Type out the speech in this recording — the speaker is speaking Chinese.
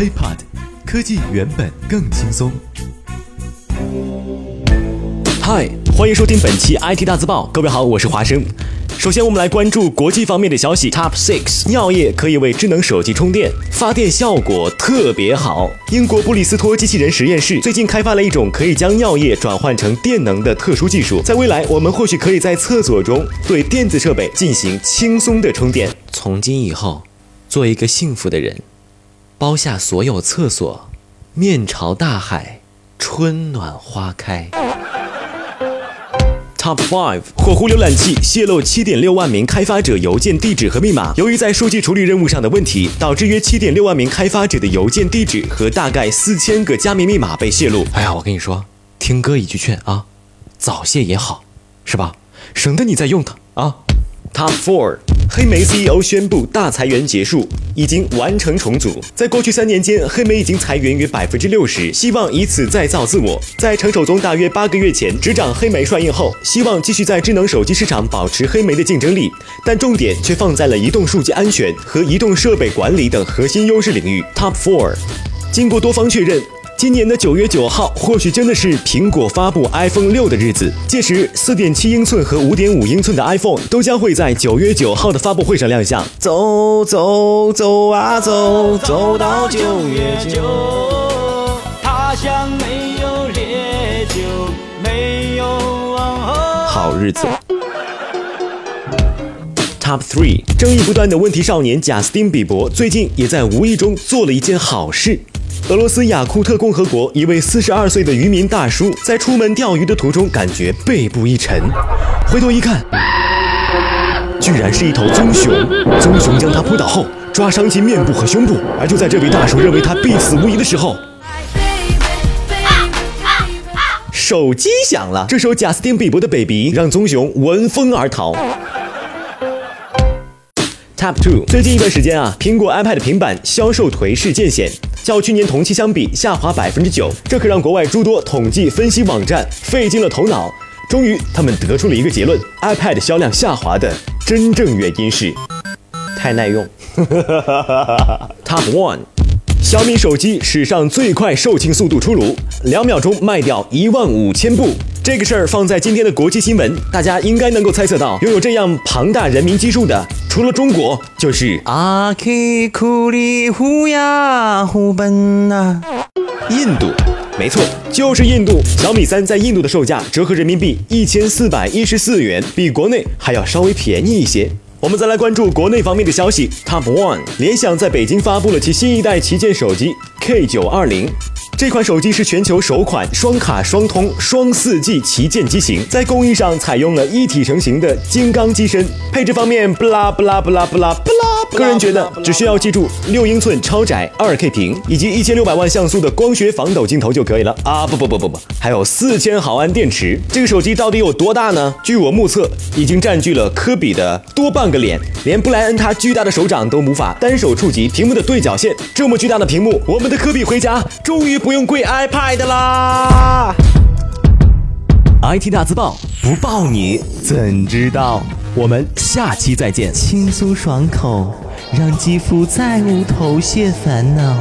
HeyPod，科技原本更轻松。嗨，欢迎收听本期 IT 大字报。各位好，我是华生。首先，我们来关注国际方面的消息。Top Six，尿液可以为智能手机充电，发电效果特别好。英国布里斯托机器人实验室最近开发了一种可以将尿液转换成电能的特殊技术，在未来，我们或许可以在厕所中对电子设备进行轻松的充电。从今以后，做一个幸福的人，包下所有厕所，面朝大海，春暖花开。Top Five，火狐浏览器泄露七点六万名开发者邮件地址和密码。由于在数据处理任务上的问题，导致约七点六万名开发者的邮件地址和大概四千个加密密码被泄露。哎呀，我跟你说，听哥一句劝啊，早泄也好，是吧？省得你再用它啊。Top Four，黑莓 CEO 宣布大裁员结束，已经完成重组。在过去三年间，黑莓已经裁员约百分之六十，希望以此再造自我。在成守宗大约八个月前执掌黑莓帅印后，希望继续在智能手机市场保持黑莓的竞争力，但重点却放在了移动数据安全和移动设备管理等核心优势领域。Top Four，经过多方确认。今年的九月九号，或许真的是苹果发布 iPhone 六的日子。届时，四点七英寸和五点五英寸的 iPhone 都将会在九月九号的发布会上亮相。走走走啊走，走到九月九，他乡没有烈酒，没有往后。好日子。Top three，争议不断的问题少年贾斯汀·比伯最近也在无意中做了一件好事。俄罗斯雅库特共和国一位四十二岁的渔民大叔，在出门钓鱼的途中，感觉背部一沉，回头一看，居然是一头棕熊。棕熊将他扑倒后，抓伤其面部和胸部。而就在这位大叔认为他必死无疑的时候，手机响了。这首贾斯汀·比伯的《Baby》让棕熊闻风而逃。Top two，最近一段时间啊，苹果 iPad 平板销售颓势渐显，较去年同期相比下滑百分之九，这可让国外诸多统计分析网站费尽了头脑。终于，他们得出了一个结论：iPad 销量下滑的真正原因是太耐用。Top one，小米手机史上最快售罄速度出炉，两秒钟卖掉一万五千部。这个事儿放在今天的国际新闻，大家应该能够猜测到，拥有这样庞大人民基数的，除了中国，就是阿克库里呼呀呼奔呐，印度。没错，就是印度。小米三在印度的售价折合人民币一千四百一十四元，比国内还要稍微便宜一些。我们再来关注国内方面的消息。Top one，联想在北京发布了其新一代旗舰手机 K 九二零。这款手机是全球首款双卡双通双四 G 旗舰机型，在工艺上采用了一体成型的金刚机身。配置方面，不拉不拉不拉不拉不拉，个人觉得只需要记住六英寸超窄二 K 屏以及一千六百万像素的光学防抖镜头就可以了啊！不不不不不，还有四千毫安电池。这个手机到底有多大呢？据我目测，已经占据了科比的多半个脸，连布莱恩他巨大的手掌都无法单手触及屏幕的对角线。这么巨大的屏幕，我们的科比回家终于不用跪 iPad 啦！IT 大字报不报你怎知道？我们下期再见。轻松爽口，让肌肤再无头屑烦恼。